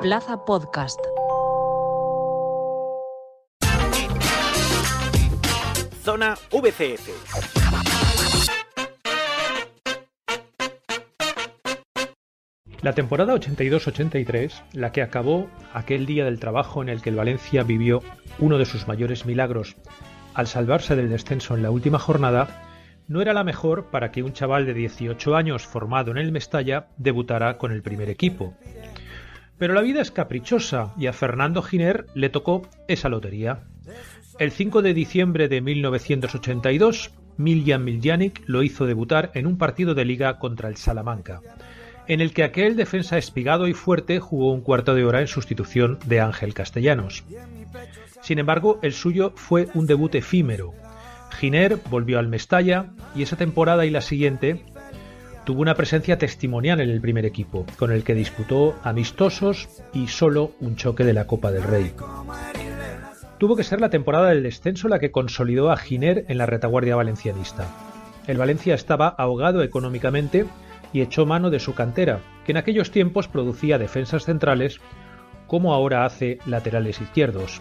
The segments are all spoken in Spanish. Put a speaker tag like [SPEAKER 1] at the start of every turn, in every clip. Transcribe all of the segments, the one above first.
[SPEAKER 1] Plaza Podcast.
[SPEAKER 2] Zona VCF.
[SPEAKER 3] La temporada 82-83, la que acabó aquel día del trabajo en el que el Valencia vivió uno de sus mayores milagros al salvarse del descenso en la última jornada, no era la mejor para que un chaval de 18 años formado en el Mestalla debutara con el primer equipo. Pero la vida es caprichosa y a Fernando Giner le tocó esa lotería. El 5 de diciembre de 1982, Miljan Miljanic lo hizo debutar en un partido de liga contra el Salamanca, en el que aquel defensa espigado y fuerte jugó un cuarto de hora en sustitución de Ángel Castellanos. Sin embargo, el suyo fue un debut efímero. Giner volvió al Mestalla y esa temporada y la siguiente tuvo una presencia testimonial en el primer equipo, con el que disputó amistosos y solo un choque de la Copa del Rey. Tuvo que ser la temporada del descenso la que consolidó a Giner en la retaguardia valencianista. El Valencia estaba ahogado económicamente y echó mano de su cantera, que en aquellos tiempos producía defensas centrales como ahora hace laterales izquierdos.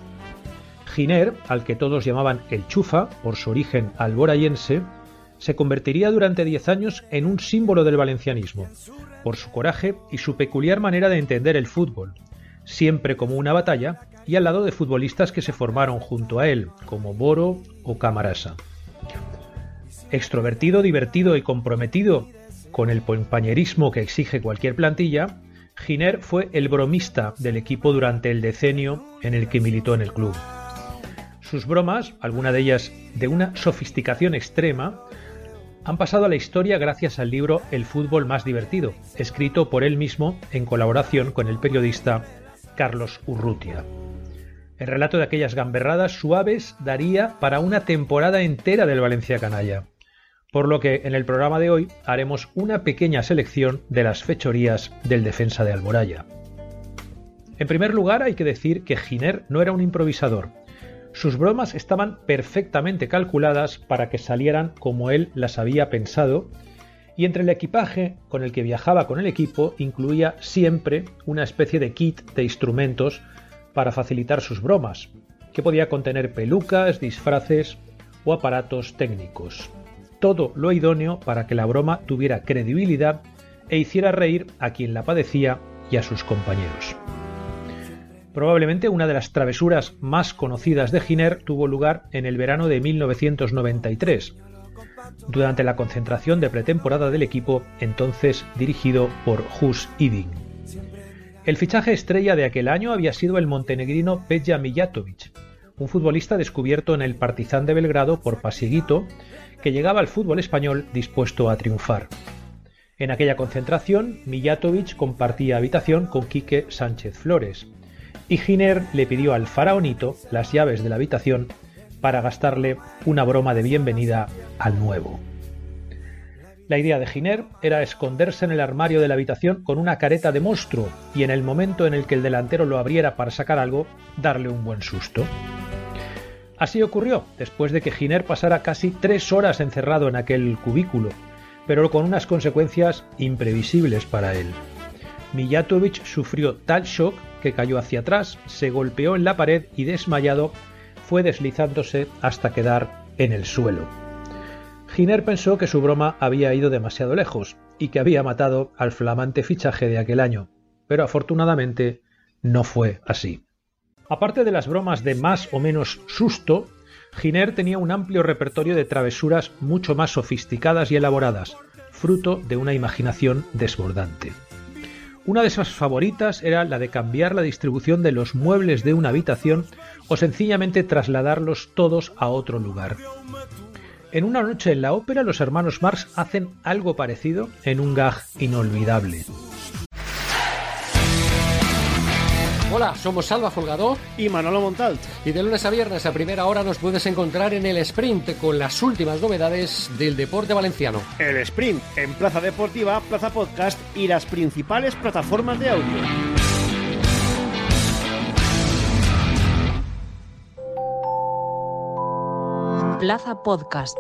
[SPEAKER 3] Giner, al que todos llamaban el Chufa por su origen alborayense, se convertiría durante diez años en un símbolo del valencianismo, por su coraje y su peculiar manera de entender el fútbol, siempre como una batalla y al lado de futbolistas que se formaron junto a él, como Boro o Camarasa. Extrovertido, divertido y comprometido con el compañerismo que exige cualquier plantilla, Giner fue el bromista del equipo durante el decenio en el que militó en el club. Sus bromas, alguna de ellas de una sofisticación extrema, han pasado a la historia gracias al libro El fútbol más divertido, escrito por él mismo en colaboración con el periodista Carlos Urrutia. El relato de aquellas gamberradas suaves daría para una temporada entera del Valencia Canalla, por lo que en el programa de hoy haremos una pequeña selección de las fechorías del defensa de Alboraya. En primer lugar, hay que decir que Giner no era un improvisador. Sus bromas estaban perfectamente calculadas para que salieran como él las había pensado, y entre el equipaje con el que viajaba con el equipo incluía siempre una especie de kit de instrumentos para facilitar sus bromas, que podía contener pelucas, disfraces o aparatos técnicos. Todo lo idóneo para que la broma tuviera credibilidad e hiciera reír a quien la padecía y a sus compañeros. Probablemente una de las travesuras más conocidas de Giner tuvo lugar en el verano de 1993, durante la concentración de pretemporada del equipo entonces dirigido por Hus Iding. El fichaje estrella de aquel año había sido el montenegrino Peja Mijatovic, un futbolista descubierto en el Partizan de Belgrado por Pasieguito, que llegaba al fútbol español dispuesto a triunfar. En aquella concentración, Mijatovic compartía habitación con Quique Sánchez Flores, y Giner le pidió al faraonito las llaves de la habitación para gastarle una broma de bienvenida al nuevo. La idea de Giner era esconderse en el armario de la habitación con una careta de monstruo y en el momento en el que el delantero lo abriera para sacar algo, darle un buen susto. Así ocurrió, después de que Giner pasara casi tres horas encerrado en aquel cubículo, pero con unas consecuencias imprevisibles para él. Mijatovic sufrió tal shock que cayó hacia atrás, se golpeó en la pared y desmayado fue deslizándose hasta quedar en el suelo. Giner pensó que su broma había ido demasiado lejos y que había matado al flamante fichaje de aquel año, pero afortunadamente no fue así. Aparte de las bromas de más o menos susto, Giner tenía un amplio repertorio de travesuras mucho más sofisticadas y elaboradas, fruto de una imaginación desbordante. Una de esas favoritas era la de cambiar la distribución de los muebles de una habitación o sencillamente trasladarlos todos a otro lugar. En una noche en la ópera los hermanos Marx hacen algo parecido en un gag inolvidable.
[SPEAKER 4] Hola, somos Salva Folgador
[SPEAKER 5] y Manolo Montalt.
[SPEAKER 4] Y de lunes a viernes a primera hora nos puedes encontrar en el sprint con las últimas novedades del deporte valenciano.
[SPEAKER 5] El sprint en Plaza Deportiva, Plaza Podcast y las principales plataformas de audio.
[SPEAKER 1] Plaza Podcast.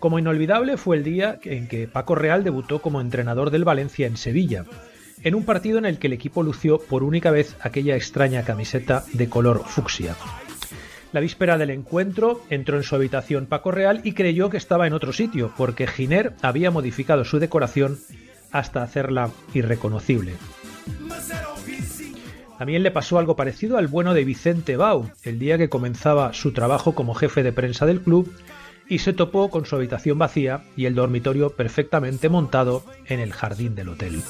[SPEAKER 3] Como inolvidable fue el día en que Paco Real debutó como entrenador del Valencia en Sevilla en un partido en el que el equipo lució por única vez aquella extraña camiseta de color fucsia. La víspera del encuentro entró en su habitación Paco Real y creyó que estaba en otro sitio, porque Giner había modificado su decoración hasta hacerla irreconocible. También le pasó algo parecido al bueno de Vicente Bau, el día que comenzaba su trabajo como jefe de prensa del club y se topó con su habitación vacía y el dormitorio perfectamente montado en el jardín del hotel.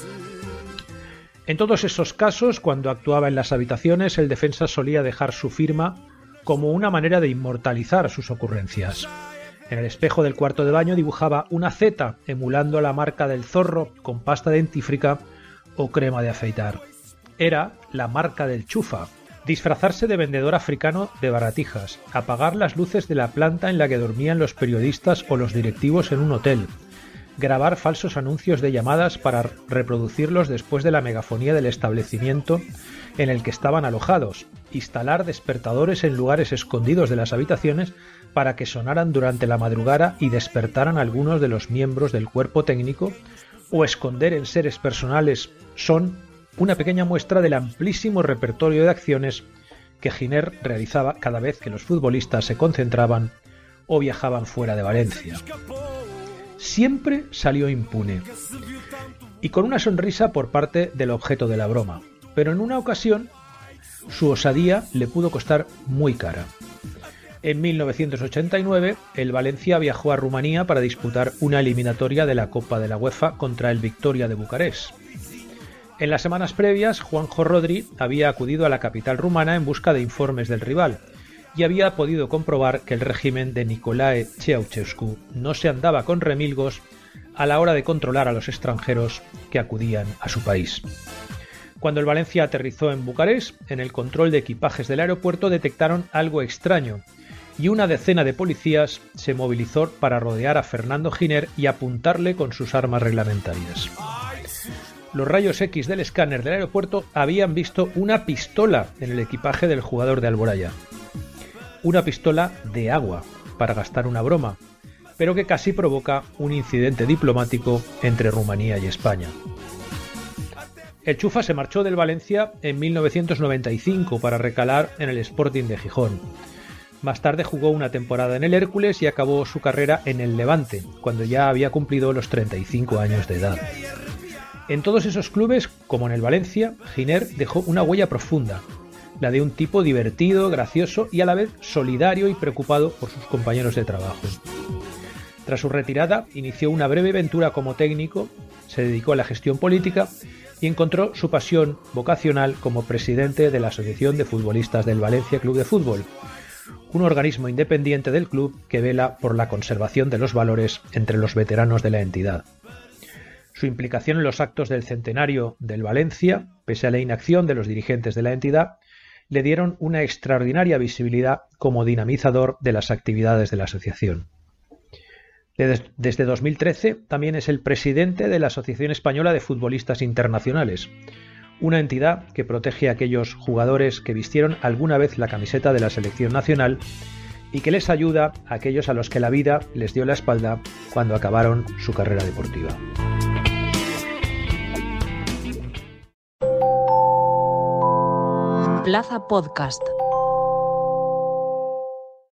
[SPEAKER 3] En todos esos casos, cuando actuaba en las habitaciones, el defensa solía dejar su firma como una manera de inmortalizar sus ocurrencias. En el espejo del cuarto de baño dibujaba una Z emulando la marca del zorro con pasta dentífrica o crema de afeitar. Era la marca del chufa, disfrazarse de vendedor africano de baratijas, apagar las luces de la planta en la que dormían los periodistas o los directivos en un hotel, grabar falsos anuncios de llamadas para reproducirlos después de la megafonía del establecimiento en el que estaban alojados, instalar despertadores en lugares escondidos de las habitaciones para que sonaran durante la madrugada y despertaran algunos de los miembros del cuerpo técnico, o esconder en seres personales son una pequeña muestra del amplísimo repertorio de acciones que Giner realizaba cada vez que los futbolistas se concentraban o viajaban fuera de Valencia. Siempre salió impune y con una sonrisa por parte del objeto de la broma, pero en una ocasión su osadía le pudo costar muy cara. En 1989, el Valencia viajó a Rumanía para disputar una eliminatoria de la Copa de la UEFA contra el Victoria de Bucarest. En las semanas previas, Juanjo Rodri había acudido a la capital rumana en busca de informes del rival y había podido comprobar que el régimen de Nicolae Ceausescu no se andaba con remilgos a la hora de controlar a los extranjeros que acudían a su país. Cuando el Valencia aterrizó en Bucarest, en el control de equipajes del aeropuerto detectaron algo extraño y una decena de policías se movilizó para rodear a Fernando Giner y apuntarle con sus armas reglamentarias los rayos X del escáner del aeropuerto habían visto una pistola en el equipaje del jugador de Alboraya. Una pistola de agua, para gastar una broma, pero que casi provoca un incidente diplomático entre Rumanía y España. El Chufa se marchó del Valencia en 1995 para recalar en el Sporting de Gijón. Más tarde jugó una temporada en el Hércules y acabó su carrera en el Levante, cuando ya había cumplido los 35 años de edad. En todos esos clubes, como en el Valencia, Giner dejó una huella profunda, la de un tipo divertido, gracioso y a la vez solidario y preocupado por sus compañeros de trabajo. Tras su retirada, inició una breve aventura como técnico, se dedicó a la gestión política y encontró su pasión vocacional como presidente de la Asociación de Futbolistas del Valencia Club de Fútbol, un organismo independiente del club que vela por la conservación de los valores entre los veteranos de la entidad. Su implicación en los actos del centenario del Valencia, pese a la inacción de los dirigentes de la entidad, le dieron una extraordinaria visibilidad como dinamizador de las actividades de la asociación. Desde 2013 también es el presidente de la Asociación Española de Futbolistas Internacionales, una entidad que protege a aquellos jugadores que vistieron alguna vez la camiseta de la selección nacional y que les ayuda a aquellos a los que la vida les dio la espalda cuando acabaron su carrera deportiva.
[SPEAKER 1] Plaza Podcast.